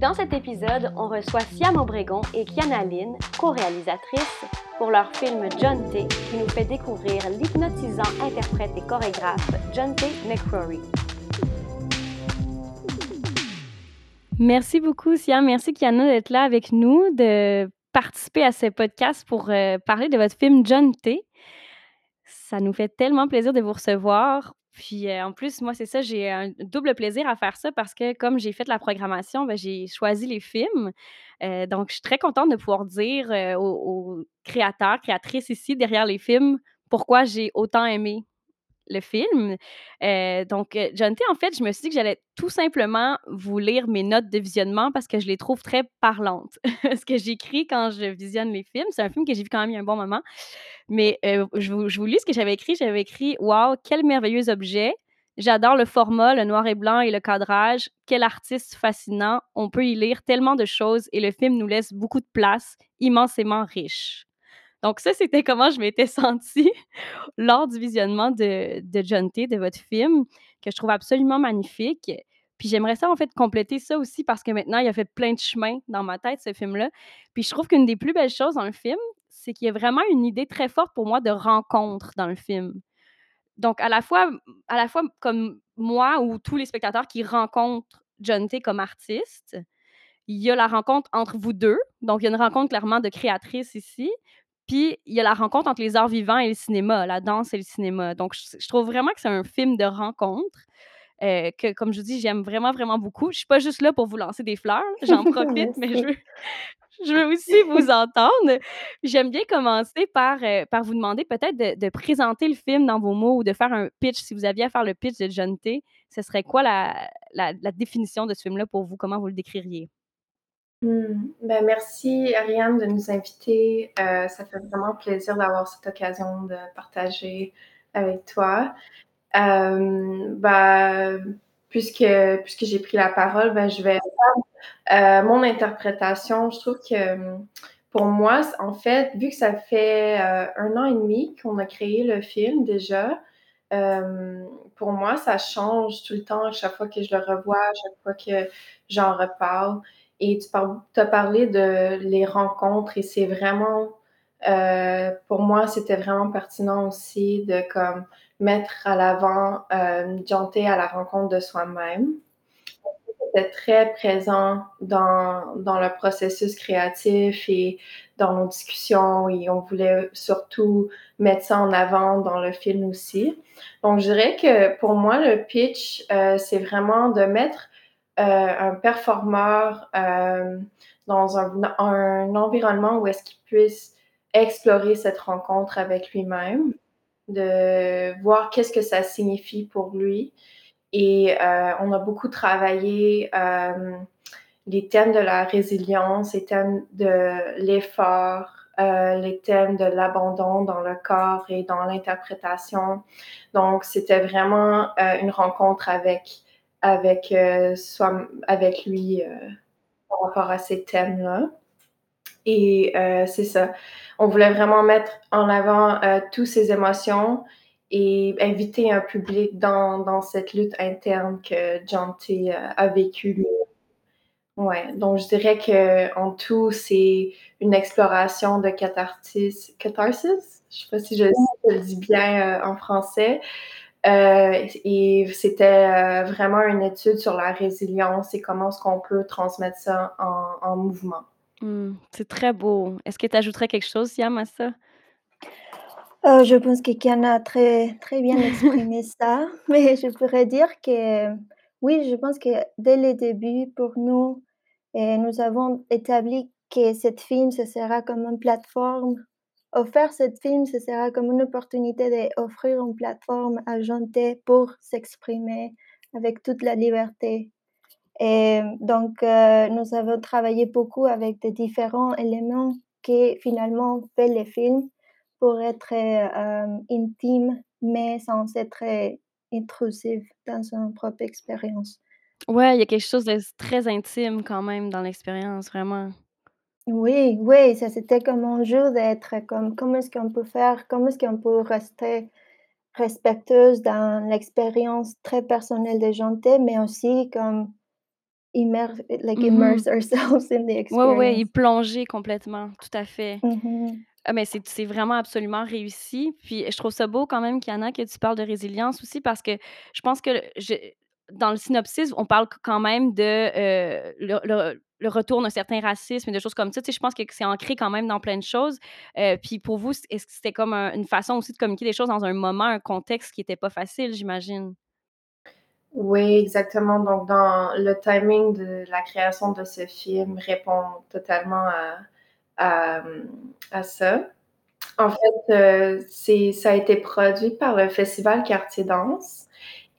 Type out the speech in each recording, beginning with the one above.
Dans cet épisode, on reçoit Siam Obregon et Kiana Lynn, co-réalisatrices, pour leur film John T, qui nous fait découvrir l'hypnotisant interprète et chorégraphe John T. McCrory. Merci beaucoup, Siam. Merci, Kiana, d'être là avec nous, de participer à ce podcast pour euh, parler de votre film John T. Ça nous fait tellement plaisir de vous recevoir. Puis euh, en plus, moi, c'est ça, j'ai un double plaisir à faire ça parce que comme j'ai fait la programmation, ben, j'ai choisi les films. Euh, donc, je suis très contente de pouvoir dire euh, aux, aux créateurs, créatrices ici derrière les films pourquoi j'ai autant aimé le film. Euh, donc, euh, T, en fait, je me suis dit que j'allais tout simplement vous lire mes notes de visionnement parce que je les trouve très parlantes. ce que j'écris quand je visionne les films, c'est un film que j'ai vu quand même il y a un bon moment. Mais euh, je, vous, je vous lis ce que j'avais écrit. J'avais écrit Waouh, quel merveilleux objet! J'adore le format, le noir et blanc et le cadrage. Quel artiste fascinant. On peut y lire tellement de choses et le film nous laisse beaucoup de place, immensément riche. Donc ça, c'était comment je m'étais sentie lors du visionnement de, John T, de votre film, que je trouve absolument magnifique. Puis j'aimerais ça, en fait, compléter ça aussi parce que maintenant, il a fait plein de chemin dans ma tête, ce film-là. Puis je trouve qu'une des plus belles choses dans le film, c'est qu'il y a vraiment une idée très forte pour moi de rencontre dans le film. Donc, à la fois, à la fois comme moi ou tous les spectateurs qui rencontrent John T comme artiste, il y a la rencontre entre vous deux. Donc, il y a une rencontre clairement de créatrice ici. Puis, il y a la rencontre entre les arts vivants et le cinéma, la danse et le cinéma. Donc, je, je trouve vraiment que c'est un film de rencontre. euh, que, comme je vous dis, j'aime vraiment, vraiment beaucoup. Je suis pas juste là pour vous lancer des fleurs, j'en profite, mais je veux, je veux aussi vous entendre. J'aime bien commencer par, euh, par vous demander peut-être de, de présenter le film dans vos mots ou de faire un pitch. Si vous aviez à faire le pitch de John T, ce serait quoi la, la, la définition de ce film-là pour vous? Comment vous le décririez? Hmm. Ben, merci Ariane de nous inviter. Euh, ça fait vraiment plaisir d'avoir cette occasion de partager avec toi. Euh, ben, puisque, j'ai pris la parole, ben, je vais faire euh, mon interprétation. Je trouve que pour moi, en fait, vu que ça fait un an et demi qu'on a créé le film déjà, pour moi, ça change tout le temps à chaque fois que je le revois, à chaque fois que j'en reparle. Et tu as parlé de les rencontres et c'est vraiment, euh, pour moi, c'était vraiment pertinent aussi de comme mettre à l'avant euh, T à la rencontre de soi-même. C'était très présent dans, dans le processus créatif et dans nos discussions et on voulait surtout mettre ça en avant dans le film aussi. Donc, je dirais que pour moi, le pitch, euh, c'est vraiment de mettre un performeur euh, dans un, environnement où est-ce qu'il puisse explorer cette rencontre avec lui-même, de voir qu'est-ce que ça signifie pour lui. Et euh, on a beaucoup travaillé euh, les thèmes de la résilience, les thèmes de l'effort, euh, les thèmes de l'abandon dans le corps et dans l'interprétation. Donc, c'était vraiment une rencontre avec avec, euh, avec lui euh, par rapport à ces thèmes-là. Et euh, c'est ça. On voulait vraiment mettre en avant euh, toutes ces émotions et inviter un public dans, dans cette lutte interne que John a vécue. Ouais, donc je dirais que en tout, c'est une exploration de catharsis. Catharsis? Je sais pas si je le dis bien en français. Euh, et c'était euh, vraiment une étude sur la résilience et comment est-ce qu'on peut transmettre ça en, en mouvement. Mmh, c'est très beau. Est-ce que tu ajouterais quelque chose, Siam, à ça? Euh, je pense que Kian a très, très bien exprimé ça, mais je pourrais dire que oui, je pense que dès le début, pour nous, et nous avons établi que cette film, ce sera comme une plateforme offrir cette film, ce sera comme une opportunité d'offrir une plateforme à Janté pour s'exprimer avec toute la liberté. Et donc, heu, nous avons travaillé beaucoup avec des différents éléments qui finalement fait le film pour être, heu, intime, mais sans être intrusive dans son propre expérience. Ouais, il y a quelque chose de très intime quand même dans l'expérience, vraiment. Oui, oui, ça c'était comme un jeu d'être comme comment est-ce qu'on peut faire comment est-ce qu'on peut rester respectueuse dans l'expérience très personnelle de Jeanté, mais aussi comme immer like Mmh mh. immerse ourselves in the Ouais, ouais, ouais, y experience. plonger complètement, tout à fait. Mmh mh. Ah mais c'est vraiment absolument réussi. Puis je trouve ça beau quand même, Kiana, que tu parles de résilience aussi parce que je pense que je dans le synopsis, on parle quand même de, le le le retour d'un certain racisme et de choses comme ça. Je pense que c'est ancré quand même dans plein de choses. Heu, puis pour vous, est-ce que c'était comme un une façon aussi de communiquer des choses dans un moment, un contexte qui était pas facile, j'imagine? Oui, exactement. Donc dans le timing de la création de ce film répond totalement à à, ça. En fait, c'est ça a été produit par le festival Quartier Danse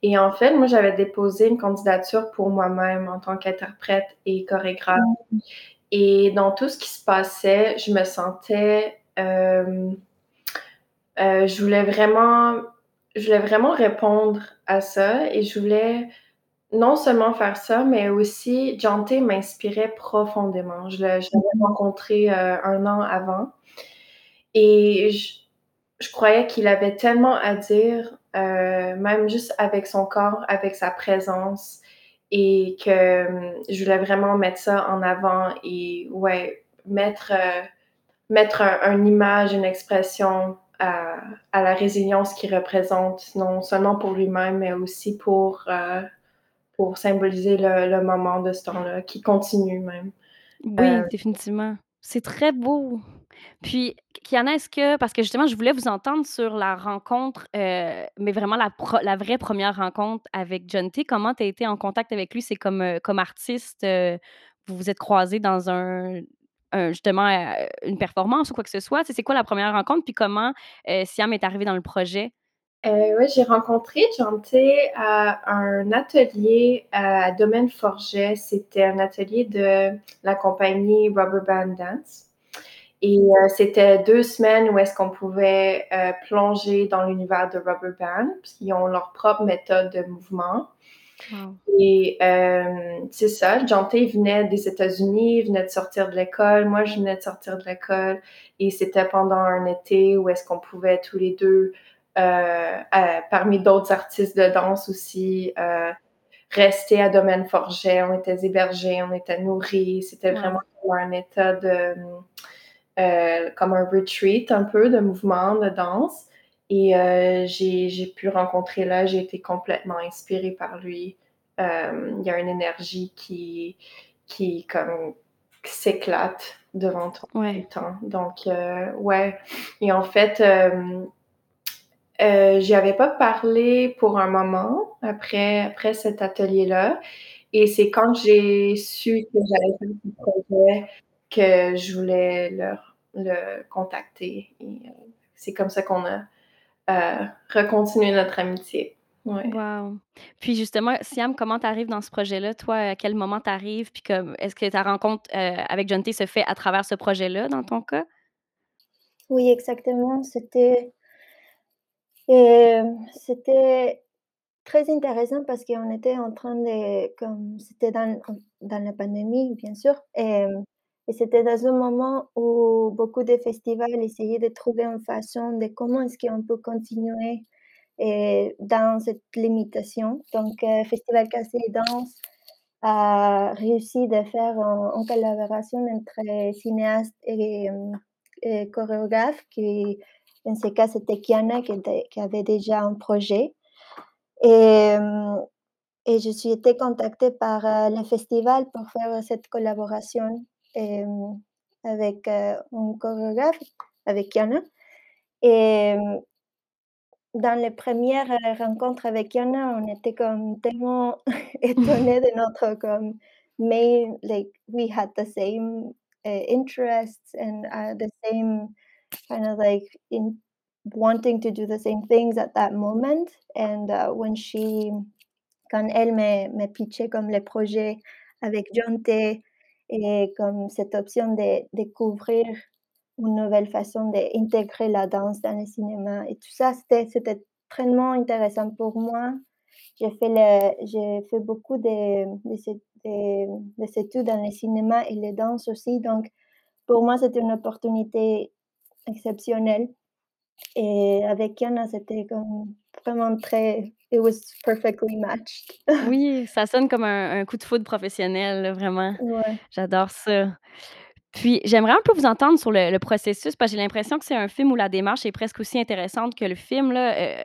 et en fait, moi, j'avais déposé une candidature pour moi-même en tant qu'interprète et chorégraphe et dans tout ce qui se passait, je me sentais, hem, heu, je voulais vraiment je voulais vraiment répondre à ça et je voulais non seulement faire ça, mais aussi Jeanté m'inspirait profondément. Je l'avais rencontré, heu, 1 an avant et je croyais qu'il avait tellement à dire, heu, même juste avec son corps, avec sa présence et que, mmh, je voulais vraiment mettre ça en avant et ouais, mettre, heu, mettre un un image, une expression à à la résilience qu'il représente, non seulement pour lui-même, mais aussi pour, pour symboliser le le moment de ce temps-là, qui continue même. Oui, définitivement. C'est très beau. Puis, Kiana, est-ce que parce que justement, je voulais vous entendre sur la rencontre, heu, mais vraiment la vraie 1re rencontre avec Jeanté. Comment tu as été en contact avec lui? C'est comme, comme artiste, heu, vous vous êtes croisés dans un justement, une performance ou quoi que ce soit? C'est quoi la 1re rencontre? Puis comment, Siam est arrivé dans le projet? Ouais, j'ai rencontré Jeanté à un atelier à Domaine Forget. C'était un atelier de la compagnie Rubber Band Dance et heu, c'était 2 semaines où est-ce qu'on pouvait, heu, plonger dans l'univers de Rubber Band, puis ils ont leur propre méthode de mouvement Wow. et hem, c'est ça, Jeanté venait des États-Unis, il venait de sortir de l'école, moi je venais de sortir de l'école et c'était pendant un été où est-ce qu'on pouvait tous les 2, heu, heu, parmi d'autres artistes de danse aussi, rester à Domaine Forget. On était hébergés, on était nourris, c'était vraiment Wow. un état de, heu, comme un retreat un peu de mouvement, de danse et heu, j'ai pu rencontrer là, j'ai été complètement inspirée par lui. Hem, il y a une énergie qui qui comme s'éclate devant toi tout Ouais. le temps. Donc ouais et en fait, heu, j'y avais pas parlé pour un moment après après cet atelier-là et c'est quand j'ai su que j'allais faire ce projet que je voulais le r le contacter et heu, c'est comme ça qu'on a, heu, recontinué notre amitié. Ouais. Wow. Puis justement, Siam, comment tu arrives dans ce projet-là? Toi, à quel moment tu arrives? Puis comme est-ce que ta rencontre, heu, avec Jeanté se fait à travers ce projet-là, dans ton cas? Oui, exactement, c'était c'était très intéressant parce qu'on était en train de comme c'était dans dans la pandémie, bien sûr, et c'était dans un moment où beaucoup de festivals essayaient de trouver une façon de comment est-ce qu'on peut continuer, heu, dans cette limitation. Donc heu, Festival Quartier Danse a réussi de faire une collaboration entre cinéastes et et chorégraphes qui, dans ce cas, c'était Kiana qui avait déjà un projet et et je suis été contactée par, heu, le festival pour faire cette collaboration, avec, un chorégraphe, avec Kiana et dans les 1res, heu, rencontres avec Kiana, on était comme tellement étonnés de notre comme main like we had the same, uh, interests and, uh, the same kind of like in wanting to do the same things at that moment. And, uh, when she quand elle m'a m'a pitché comme le projet avec John T et comme cette option de découvrir une nouvelle façon d'intégrer la danse dans le cinéma et tout ça, c'était tellement intéressant pour moi. J'ai fait j'ai fait beaucoup de des é des des études dans le cinéma et les danses aussi, donc pour moi, c'était une opportunité exceptionnelle et avec Kiana, c'était comme vraiment très it was perfectly matched. Oui, ça sonne comme un un coup de foudre professionnel, là, vraiment. Ouais. J'adore ça. Puis j'aimerais un peu vous entendre sur le le processus parce que j'ai l'impression que c'est un film où la démarche est presque aussi intéressante que le film, là,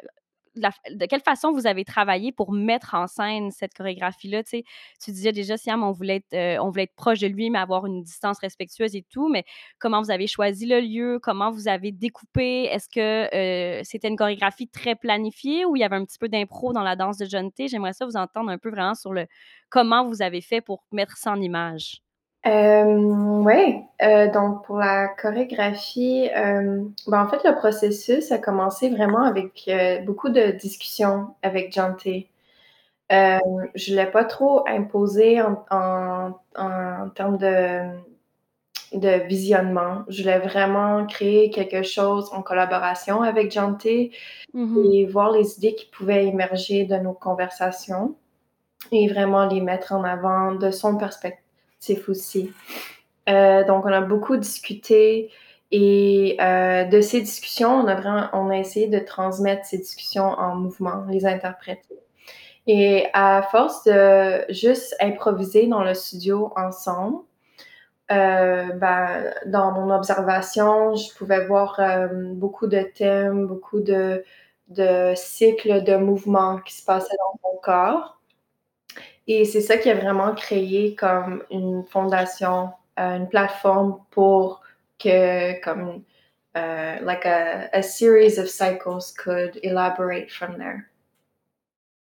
de quelle façon vous avez travaillé pour mettre en scène cette chorégraphie-là? Tu sais, tu disais déjà, Siam, on voulait être, heu, on voulait être proche de lui, mais avoir une distance respectueuse et tout, mais comment vous avez choisi le lieu? Comment vous avez découpé? Est-ce que, heu, c'était une chorégraphie très planifiée ou il y avait un petit peu d'impro dans la danse de John T? J'aimerais ça vous entendre un peu vraiment sur le comment vous avez fait pour mettre ça en image? Hem, ouais, heu, donc pour la chorégraphie, hem, ben, en fait, le processus a commencé vraiment avec, beaucoup de discussions avec. Hem, je l'ai pas trop imposé en en en termes de de visionnement. Je voulais vraiment créer quelque chose en collaboration avec John T. Mmh mh. et voir les idées qui pouvaient émerger de nos conversations et vraiment les mettre en avant de son perspectif aussi. Heu, donc on a beaucoup discuté et heu, de ces discussions, on a vraiment on a essayé de transmettre ces discussions en mouvement, les interpréter et à force de juste improviser dans le studio ensemble, heu, ben, dans mon observation, je pouvais voir, hem, beaucoup de thèmes, beaucoup de de cycles de mouvements qui se passaient dans son corps et c'est ça qui a vraiment créé comme une fondation, heu, une plateforme pour que comme, heu, like a a series of cycles could elaborate from there.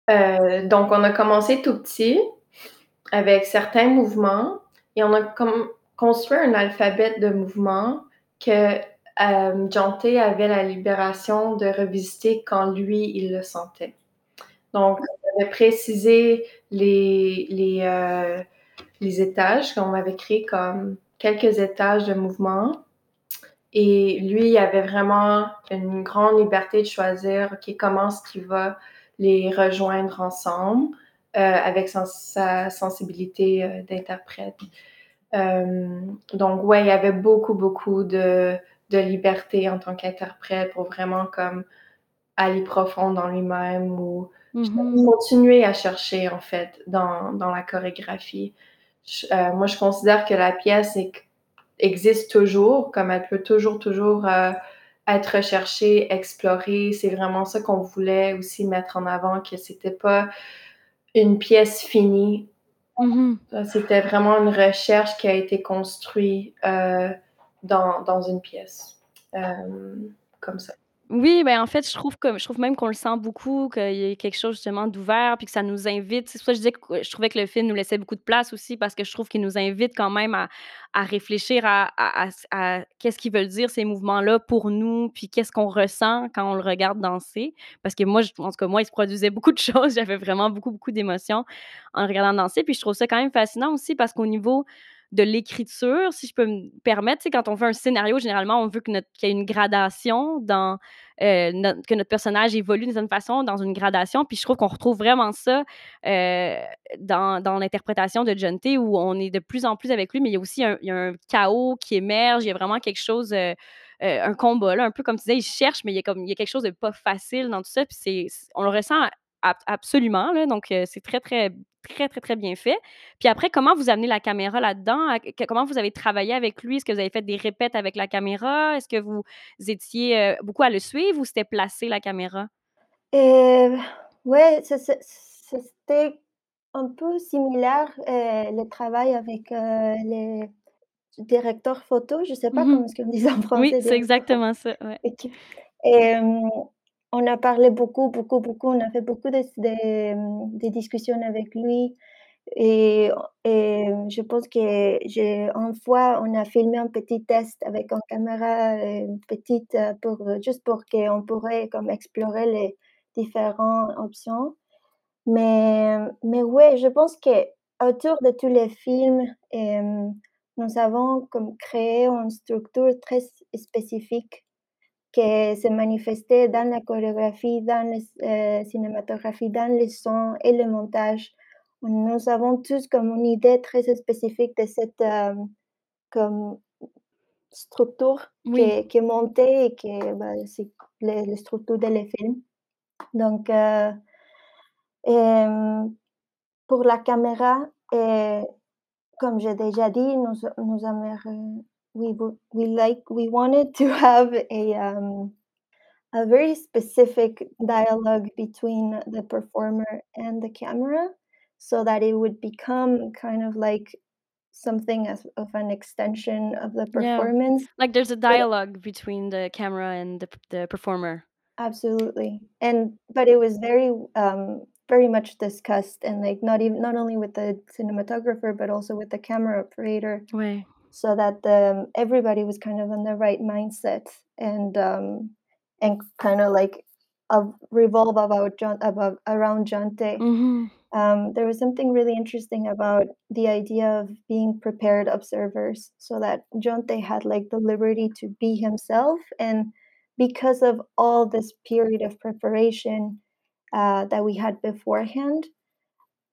Heu, donc on a commencé tout petit avec certains mouvements et on a comme construit un alphabet de mouvements que, T avait la libération de revisiter quand lui, il le sentait. Donc précisé les les, heu, les étages qu'on avait créés comme quelques étages de mouvements et lui, il avait vraiment une grande liberté de choisir, OK, comment est-ce qu'il va les rejoindre ensemble, heu, avec sa sensibilité, heu, d'interprète. Donc ouais, il y avait beaucoup, beaucoup de de liberté en tant qu'interprète pour vraiment comme aller profond dans lui-même ou Mmh ch mh. continuer à chercher en fait dans dans la chorégraphie. Ch heu, moi, je considère que la pièce ex existe toujours, comme elle peut toujours, toujours, heu, être recherchée, explorée. C'est vraiment ça qu'on voulait aussi mettre en avant, que c'était pas une pièce finie. Mh. Heu, c'était vraiment une recherche qui a été construit, heu, dans dans une pièce, comme ça. Oui, ben, en fait, je trouve comme je trouve même qu'on le sent beaucoup, qu'il y ait quelque chose justement d'ouvert, puis que ça nous invite. C'est pour ça que je disais que je trouvais que le film nous laissait beaucoup de place aussi parce que je trouve qu'il nous invite quand même à réfléchir à qu'est-ce qu'ils veulent dire ces mouvements-là pour nous, puis qu'est-ce qu'on ressent quand on le regarde danser. Parce que moi, je en tout cas, moi, il se produisait beaucoup de choses, j'avais vraiment beaucoup, beaucoup d'émotions en le regardant danser. Puis je trouve ça quand même fascinant aussi parce qu'au niveau de l'écriture, si je peux me permettre, tu sais, quand on fait un scénario, généralement, on veut qu'il y ait une gradation dans, notre que notre personnage évolue d'une certaine façon, dans une gradation. Puis je trouve qu'on retrouve vraiment ça, heu, dans dans l'interprétation de John T, où on est de plus en plus avec lui, mais il y a aussi un il y a un chaos qui émerge. Il y a vraiment quelque chose, heu, un combat, là, un peu comme tu disais, il cherche, mais il y a comme il y a quelque chose de pas facile dans tout ça, puis on le ressent absolument, là, donc c'est très, très, très, très, très bien fait. Puis après, comment vous amenez la caméra là-dedans? Comment vous avez travaillé avec lui? Est-ce que vous avez fait des répètes avec la caméra? Est-ce que vous étiez, beaucoup à le suivre ou c'était placé la caméra? Et ouais, c'est c'était un peu similaire, le travail avec, heu, les directeurs photo, je sais pas Mmh mh. comment est-ce qu'on dit ça en Oui, français, c'est directeur photo. exactement ça, ouais. Et on a parlé beaucoup, beaucoup, beaucoup, on a fait beaucoup de discussions avec lui et je pense que une fois, on a filmé un petit test avec une caméra, heu, petite, heu, pour juste pour qu'on pourrait comme explorer les différents options. Mais mais ouais, je pense qu'autour de tous les films, hem, nous avons comme créé une structure très spécifique qui se manifestait dans la chorégraphie, dans c heu, cinématographie, dans les sons et le montage. Nous avons tous comme une idée très spécifique de cette, hem, comme structure Oui. qui est montée et qui est, bah, c'est les structures de les films. Donc heu hem, pour la caméra et comme j'ai déjà dit, nous nous we we like we wanted to have a, um, a very specific dialogue between the performer and the camera, so that it would become kind of like something as of an extension of the Yeah. performance. Like, there's a But dialogue between the camera and the the performer. Absolutely, and but it was very, um, very much discussed and, like, not even not only with the cinematographer, but also with the camera operator, Ouais. So that the everybody was kind of in the right mindset and, um, and kinda like, of revolve about John about around Jonte. Mhm. Um, there was something really interesting about the idea of being prepared observers, so that Jonte had, like, the liberty to be himself, and because of all this period of preparation, uh, that we had beforehand,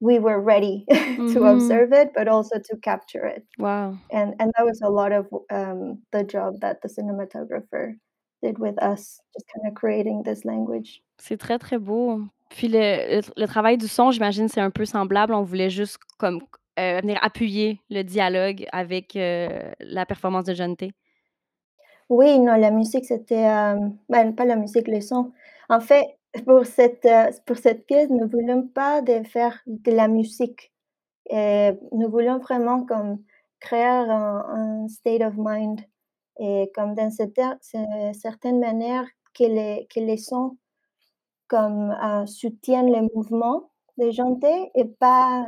we were ready to Mhm. observe it, but also to capture it. Wow. And and that was a lot of, um, the job that the cinematographer did with us, just kinda creating this language. C'est très, très beau. Puis le le t le travail du son, j'imagine, c'est un peu semblable. On voulait juste comme heu, venir appuyer le dialogue avec, heu, la performance de Jonté. Oui, non, la musique, c'était, hem, ben, pas la musique, le son. En fait, pour cette, heu, pour cette pièce, nous voulions pas de faire de la musique. Et nous voulions vraiment comme créer un state of mind et comme dans ce certaine manière que les que les sons comme, heu, soutiennent le mouvement de Jonté et pas,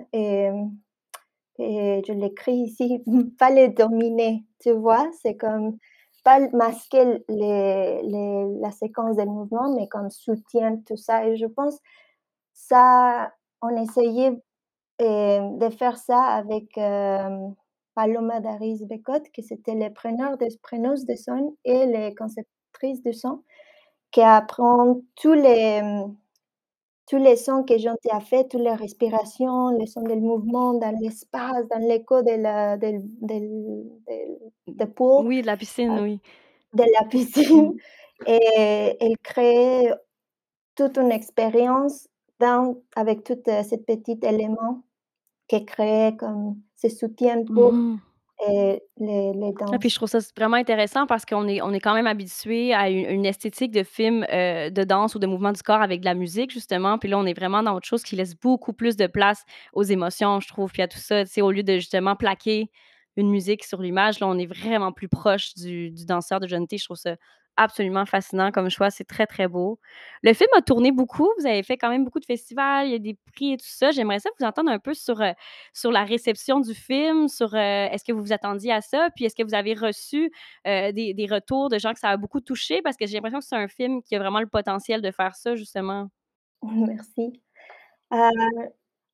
et je l'écris ici, pas les dominer, tu vois? C'est comme pas masquer la séquence des mouvements, mais comme soutiennent tout ça. Et je pense ça on essayait, hem, de faire ça avec, hem, Paloma Daris-Becot, que c'était les preneurs des preneuse de son et les conceptrices de son, qui apprend tous les, tous les sons que Jonté a fait, toutes les respirations, les sons del mouvement dans l'espace, dans l'écho de la del Mmh. the pool, Oui, de la piscine, oui. de la piscine et elle crée toute une expérience dans avec toutes, heu, ces petits éléments qu'elle créait comme se soutiennent Mmh pour, mh. Heu, les les Ah, puis je trouve ça vraiment intéressant parce qu'on est on est quand même habitués à une esthétique de film, heu, de danse ou de mouvement du corps avec de la musique, justement. Puis là, on est vraiment dans autre chose qui laisse beaucoup plus de place aux émotions, je trouve, puis à tout ça, tu sais, au lieu de justement plaquer une musique sur l'image, là, on est vraiment plus proche du du danseur de Jonté. Je trouve ça absolument fascinant comme choix, c'est très, très beau. Le film a tourné beaucoup, vous avez fait quand même beaucoup de festivals, il y a des prix et tout ça. J'aimerais ça vous entendre un peu sur, heu, sur la réception du film, sur, heu, est-ce que vous vous attendiez à ça? Puis est-ce que vous avez reçu, heu, des des retours de gens que ça a beaucoup touché? Parce que j'ai l'impression que c'est un film qui a vraiment le potentiel de faire ça, justement. Merci.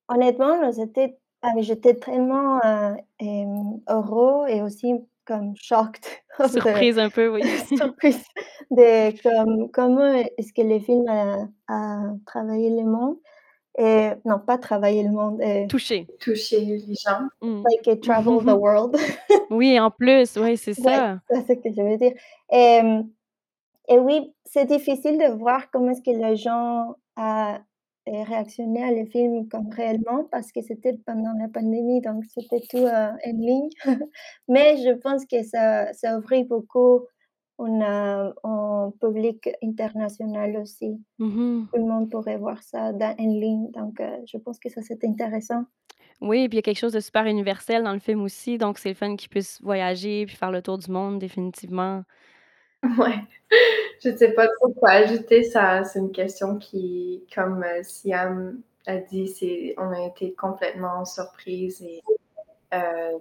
Honnêtement, nous étais ah, j'étais tellement, heureux et aussi comme shocked Surprise un peu, oui. surprise de comme comment est-ce que le film a a travaillé le monde et non, pas travaillé le monde, heu Touché. Toucher les gens. Mmh. like it traveled the world. Oui, en plus, oui, c'est Ouais, ça. c'est ce que je veux dire. Hem, et oui, c'est difficile de voir comment est-ce que les gens a, heu, réactionné à le film comme réellement parce que c'était pendant la pandémie, donc c'était tout, heu, en ligne. Mais je pense que ça ça ouvrit beaucoup un, heu, un public international aussi. Mmh mh. Tout le monde pourrait voir ça dans en ligne, donc heu, je pense que ça, c'est intéressant. Oui, puis il y a quelque chose de super universel dans le film aussi, donc c'est le fun qu'ils puissent voyager puis faire le tour du monde définitivement. Ouais, je sais pas trop quoi ajouter, ça c'est une question qui, comme, heu, Siam a dit, c'est on a été complètement surprises et hem,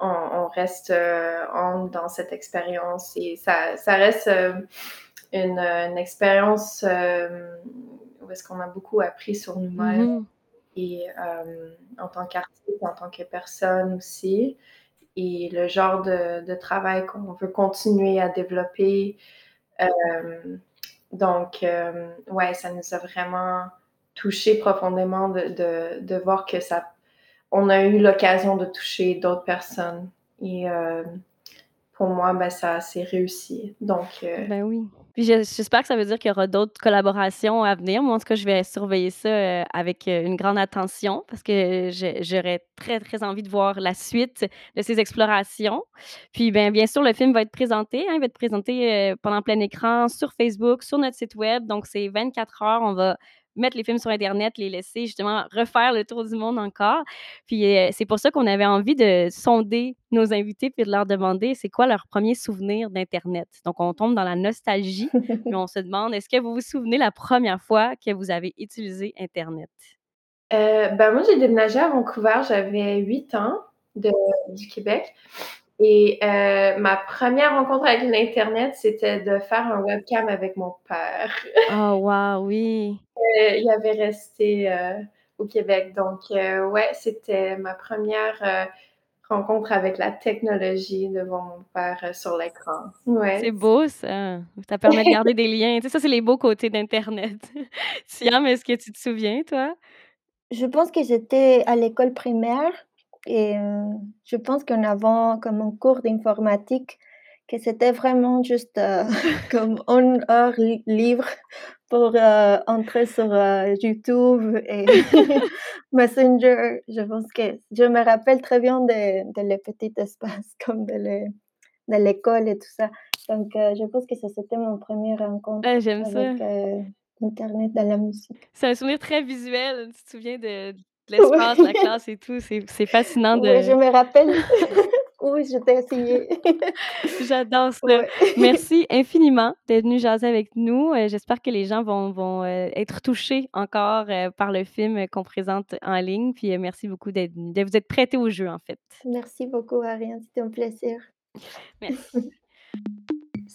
on on reste, humble dans cette expérience et ça ça reste, heu, une, expérience, où est-ce qu'on a beaucoup appris sur nous-mêmes Mmh et en tant qu'artiste, en tant que personne aussi. Et le genre de, de travail qu'on veut continuer à développer. donc, ouais, ça nous a vraiment touché profondément de, de, de voir que ça, on a eu l'occasion de toucher d'autres personnes. Et pour moi, ben, ça s'est réussi. Donc, euh, Ben oui. Puis j'espère que ça veut dire qu'il y aura d'autres collaborations à venir. Moi, en tout cas, je vais surveiller ça, heu, avec, heu, une grande attention parce que j'aurais très, très envie de voir la suite de ces explorations. Puis, ben, bien sûr, le film va être présenté, hein, il va être présenté, heu, pendant plein écran sur Facebook, sur notre site web, donc c'est 24 heures. On va mettre les films sur internet, les laisser justement refaire le tour du monde encore. Puis, heu, c'est pour ça qu'on avait envie de sonder nos invités puis de leur demander c'est quoi leur premier souvenir d'internet. Donc on tombe dans la nostalgie, puis on se demande est-ce que vous vous souvenez la première fois que vous avez utilisé internet? euh, ben, moi, j'ai déménagé à Vancouver, j'avais 8 ans de, du Québec. Et euh, ma première rencontre avec l'Internet, c'était de faire un webcam avec mon père. Oh wow, oui. Euh, il avait resté euh, au Québec. Donc, euh, ouais, c'était ma première euh, rencontre avec la technologie devant mon père euh, sur l'écran. C'est Ouais. beau ça. Ça permet de garder des liens. Tu sais, ça, c'est les beaux côtés d'internet. Siam, est-ce que tu te souviens, toi? Je pense que j'étais à l'école primaire et je pense qu'en avant comme un cours d'informatique, que c'était vraiment juste, heu, comme 1 heure li libre pour, heu, entrer sur, heu, YouTube et Messenger. Je pense que je me rappelle très bien de de les petits espaces comme de l'é de l'école et tout ça. Donc je pense que ça, c'était mon 1 rencontre Ah, avec, internet dans la musique. C'est un souvenir très visuel. Tu te souviens de l'espace, la Oui. classe et tout. C'est fascinant Oui, je de me rappelle où j'étais assillée. j'adore ça. Ouais. Merci infiniment d'être venu jaser avec nous. Heu, j'espère que les gens vont vont, heu, être touchés encore, heu, par le film qu'on présente en ligne. Puis, merci beaucoup d'être de vous être prêtés au jeu, en fait. Merci beaucoup, Ariane, c'était un plaisir. Merci.